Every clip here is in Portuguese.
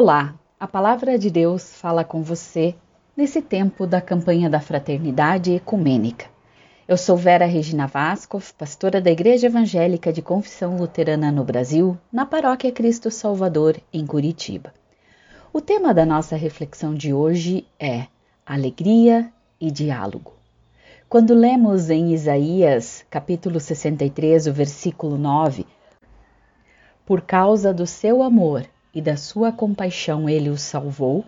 Olá, a palavra de Deus fala com você nesse tempo da campanha da Fraternidade Ecumênica. Eu sou Vera Regina Vasco, pastora da Igreja Evangélica de Confissão Luterana no Brasil, na Paróquia Cristo Salvador, em Curitiba. O tema da nossa reflexão de hoje é alegria e diálogo. Quando lemos em Isaías, capítulo 63, o versículo 9, por causa do seu amor e da sua compaixão ele os salvou,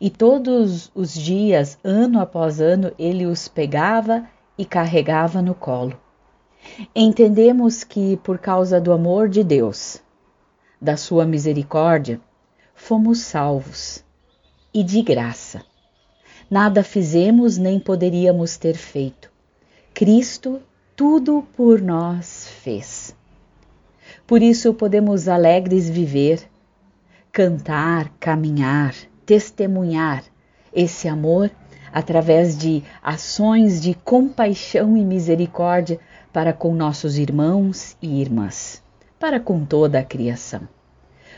e todos os dias, ano após ano, ele os pegava e carregava no colo. Entendemos que, por causa do amor de Deus, da sua misericórdia, fomos salvos e de graça. Nada fizemos nem poderíamos ter feito. Cristo tudo por nós fez. Por isso podemos alegres viver cantar, caminhar, testemunhar esse amor através de ações de compaixão e misericórdia para com nossos irmãos e irmãs, para com toda a criação.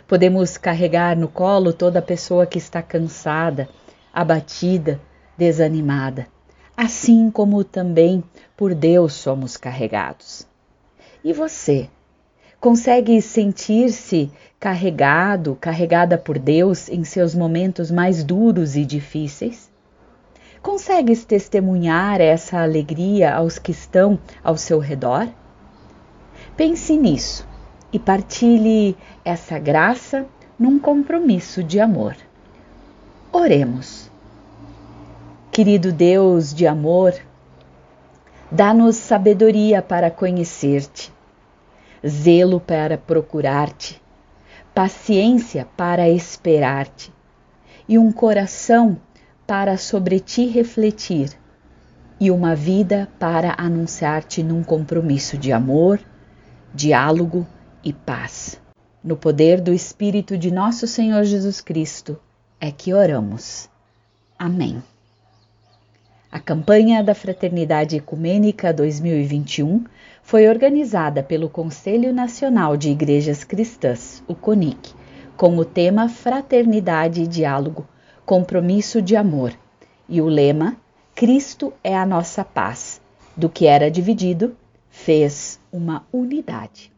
Podemos carregar no colo toda pessoa que está cansada, abatida, desanimada, assim como também por Deus somos carregados. E você? Consegue sentir-se carregado, carregada por Deus em seus momentos mais duros e difíceis? Consegues testemunhar essa alegria aos que estão ao seu redor? Pense nisso e partilhe essa graça num compromisso de amor. Oremos. Querido Deus de amor, dá-nos sabedoria para conhecer-te zelo para procurar-te, paciência para esperar-te e um coração para sobre ti refletir e uma vida para anunciar-te num compromisso de amor, diálogo e paz. No poder do Espírito de nosso Senhor Jesus Cristo é que oramos. Amém. A campanha da Fraternidade Ecumênica 2021 foi organizada pelo Conselho Nacional de Igrejas Cristãs, o CONIC, com o tema Fraternidade e Diálogo, Compromisso de Amor, e o lema Cristo é a nossa paz. Do que era dividido, fez uma unidade.